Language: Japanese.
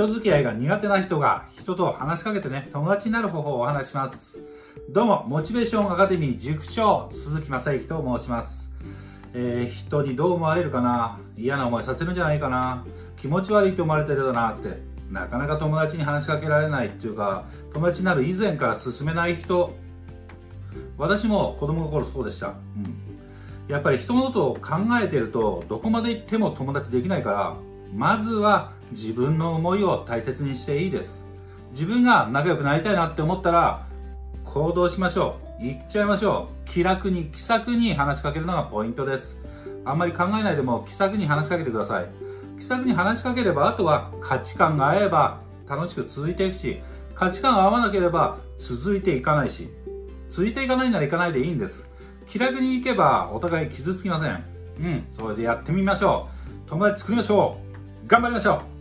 人付き合いが苦手な人が人と話しかけてね、友達になる方法をお話しします。どうも、モチベーションアカデミー塾長、鈴木正幸と申します。えー、人にどう思われるかな嫌な思いさせるんじゃないかな気持ち悪いと思われてるだなって。なかなか友達に話しかけられないっていうか、友達になる以前から進めない人。私も子供の頃そうでした。うん。やっぱり人のことを考えてると、どこまで行っても友達できないから、まずは自分の思いを大切にしていいです。自分が仲良くなりたいなって思ったら、行動しましょう。行っちゃいましょう。気楽に、気さくに話しかけるのがポイントです。あんまり考えないでも気さくに話しかけてください。気さくに話しかければ、あとは価値観が合えば楽しく続いていくし、価値観が合わなければ続いていかないし、続いていかないなら行かないでいいんです。気楽に行けばお互い傷つきません。うん、それでやってみましょう。友達作りましょう。頑張りましょう